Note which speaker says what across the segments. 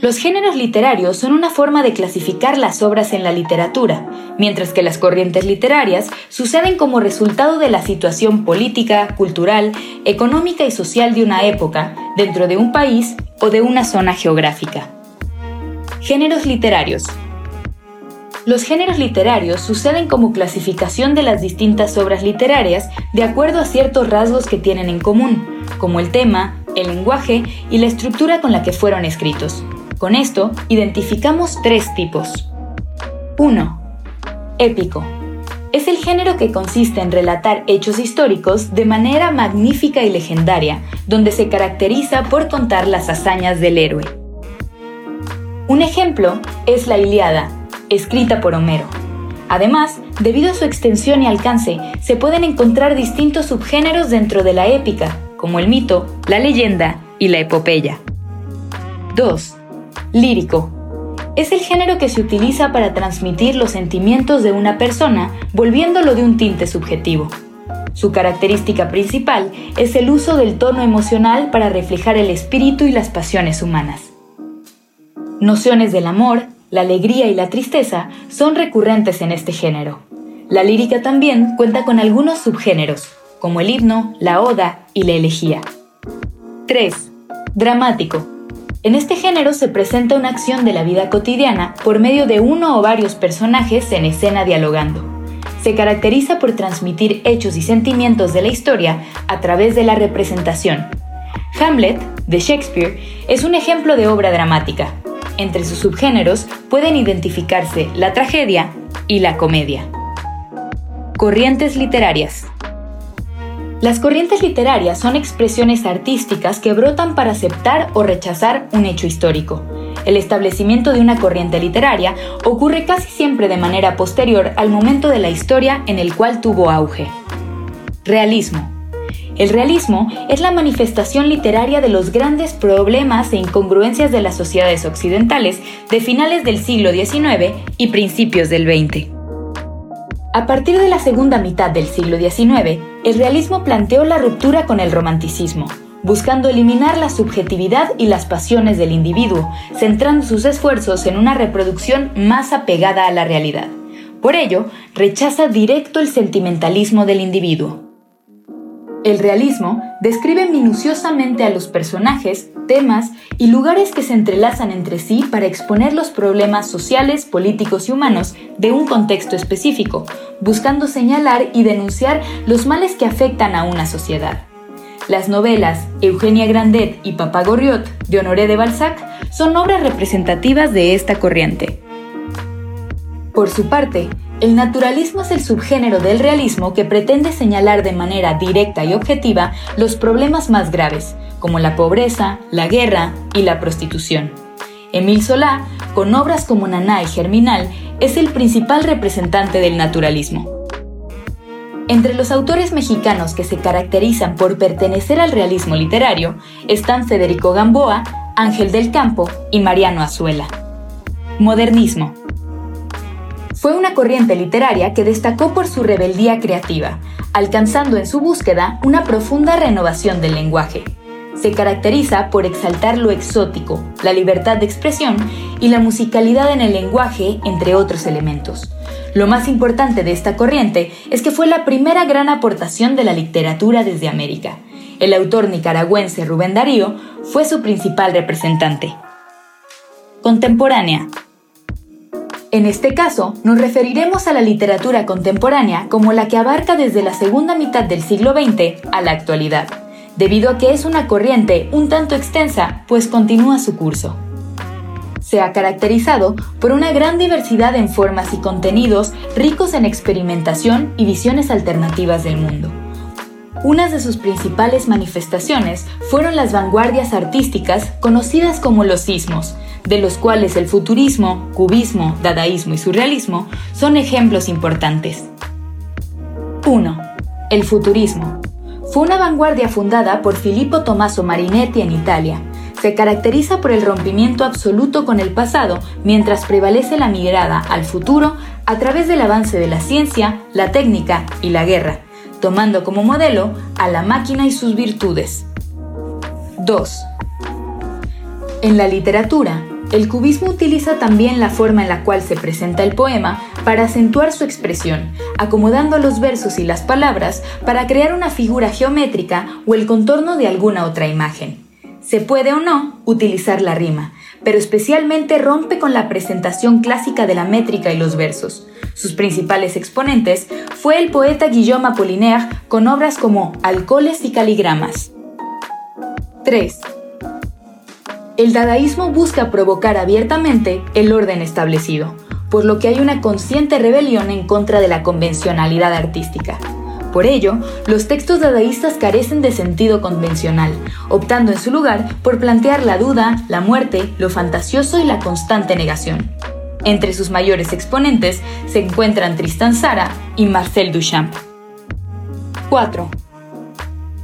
Speaker 1: Los géneros literarios son una forma de clasificar las obras en la literatura, mientras que las corrientes literarias suceden como resultado de la situación política, cultural, económica y social de una época, dentro de un país o de una zona geográfica. Géneros literarios. Los géneros literarios suceden como clasificación de las distintas obras literarias de acuerdo a ciertos rasgos que tienen en común, como el tema, el lenguaje y la estructura con la que fueron escritos. Con esto, identificamos tres tipos. 1. Épico. Es el género que consiste en relatar hechos históricos de manera magnífica y legendaria, donde se caracteriza por contar las hazañas del héroe. Un ejemplo es la Iliada, escrita por Homero. Además, debido a su extensión y alcance, se pueden encontrar distintos subgéneros dentro de la épica, como el mito, la leyenda y la epopeya. 2. Lírico. Es el género que se utiliza para transmitir los sentimientos de una persona, volviéndolo de un tinte subjetivo. Su característica principal es el uso del tono emocional para reflejar el espíritu y las pasiones humanas. Nociones del amor, la alegría y la tristeza son recurrentes en este género. La lírica también cuenta con algunos subgéneros, como el himno, la oda y la elegía. 3. Dramático. En este género se presenta una acción de la vida cotidiana por medio de uno o varios personajes en escena dialogando. Se caracteriza por transmitir hechos y sentimientos de la historia a través de la representación. Hamlet, de Shakespeare, es un ejemplo de obra dramática. Entre sus subgéneros pueden identificarse la tragedia y la comedia. Corrientes literarias. Las corrientes literarias son expresiones artísticas que brotan para aceptar o rechazar un hecho histórico. El establecimiento de una corriente literaria ocurre casi siempre de manera posterior al momento de la historia en el cual tuvo auge. Realismo. El realismo es la manifestación literaria de los grandes problemas e incongruencias de las sociedades occidentales de finales del siglo XIX y principios del XX. A partir de la segunda mitad del siglo XIX, el realismo planteó la ruptura con el romanticismo, buscando eliminar la subjetividad y las pasiones del individuo, centrando sus esfuerzos en una reproducción más apegada a la realidad. Por ello, rechaza directo el sentimentalismo del individuo. El realismo describe minuciosamente a los personajes, temas y lugares que se entrelazan entre sí para exponer los problemas sociales, políticos y humanos de un contexto específico, buscando señalar y denunciar los males que afectan a una sociedad. Las novelas Eugenia Grandet y Papá Goriot de Honoré de Balzac son obras representativas de esta corriente. Por su parte, el naturalismo es el subgénero del realismo que pretende señalar de manera directa y objetiva los problemas más graves, como la pobreza, la guerra y la prostitución. Emil Solá, con obras como Naná y Germinal, es el principal representante del naturalismo. Entre los autores mexicanos que se caracterizan por pertenecer al realismo literario están Federico Gamboa, Ángel del Campo y Mariano Azuela. Modernismo. Fue una corriente literaria que destacó por su rebeldía creativa, alcanzando en su búsqueda una profunda renovación del lenguaje. Se caracteriza por exaltar lo exótico, la libertad de expresión y la musicalidad en el lenguaje, entre otros elementos. Lo más importante de esta corriente es que fue la primera gran aportación de la literatura desde América. El autor nicaragüense Rubén Darío fue su principal representante. Contemporánea. En este caso, nos referiremos a la literatura contemporánea como la que abarca desde la segunda mitad del siglo XX a la actualidad, debido a que es una corriente un tanto extensa, pues continúa su curso. Se ha caracterizado por una gran diversidad en formas y contenidos ricos en experimentación y visiones alternativas del mundo. Unas de sus principales manifestaciones fueron las vanguardias artísticas conocidas como los sismos, de los cuales el futurismo, cubismo, dadaísmo y surrealismo son ejemplos importantes. 1. El futurismo. Fue una vanguardia fundada por Filippo Tommaso Marinetti en Italia. Se caracteriza por el rompimiento absoluto con el pasado, mientras prevalece la mirada al futuro a través del avance de la ciencia, la técnica y la guerra, tomando como modelo a la máquina y sus virtudes. 2. En la literatura, el cubismo utiliza también la forma en la cual se presenta el poema para acentuar su expresión, acomodando los versos y las palabras para crear una figura geométrica o el contorno de alguna otra imagen. Se puede o no utilizar la rima, pero especialmente rompe con la presentación clásica de la métrica y los versos. Sus principales exponentes fue el poeta Guillaume Apollinaire con obras como Alcoholes y Caligramas. 3. El dadaísmo busca provocar abiertamente el orden establecido, por lo que hay una consciente rebelión en contra de la convencionalidad artística. Por ello, los textos dadaístas carecen de sentido convencional, optando en su lugar por plantear la duda, la muerte, lo fantasioso y la constante negación. Entre sus mayores exponentes se encuentran Tristan Tzara y Marcel Duchamp. 4.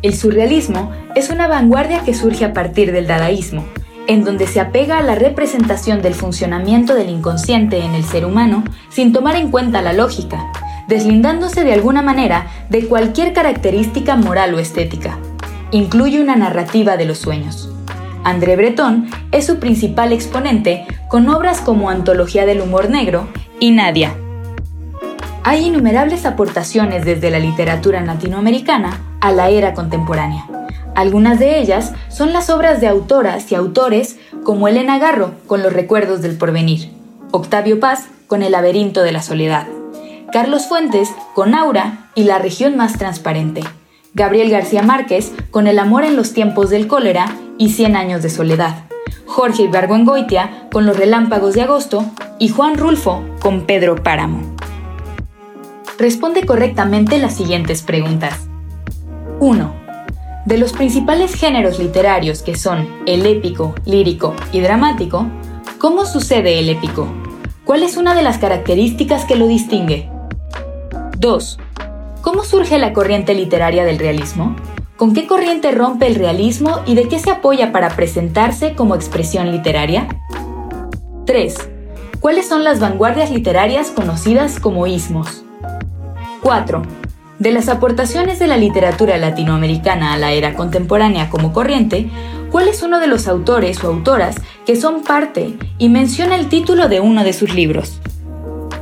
Speaker 1: El surrealismo es una vanguardia que surge a partir del dadaísmo, en donde se apega a la representación del funcionamiento del inconsciente en el ser humano sin tomar en cuenta la lógica, deslindándose de alguna manera de cualquier característica moral o estética. Incluye una narrativa de los sueños. André Breton es su principal exponente con obras como Antología del Humor Negro y Nadia. Hay innumerables aportaciones desde la literatura latinoamericana a la era contemporánea. Algunas de ellas son las obras de autoras y autores como Elena Garro con Los Recuerdos del Porvenir, Octavio Paz con El laberinto de la soledad, Carlos Fuentes con Aura y La región más transparente, Gabriel García Márquez con El amor en los tiempos del cólera y Cien años de soledad, Jorge Ibargüengoitia con Los relámpagos de agosto y Juan Rulfo con Pedro Páramo. Responde correctamente las siguientes preguntas. 1. De los principales géneros literarios que son el épico, lírico y dramático, ¿cómo sucede el épico? ¿Cuál es una de las características que lo distingue? 2. ¿Cómo surge la corriente literaria del realismo? ¿Con qué corriente rompe el realismo y de qué se apoya para presentarse como expresión literaria? 3. ¿Cuáles son las vanguardias literarias conocidas como ismos? 4. De las aportaciones de la literatura latinoamericana a la era contemporánea como corriente, ¿cuál es uno de los autores o autoras que son parte y menciona el título de uno de sus libros?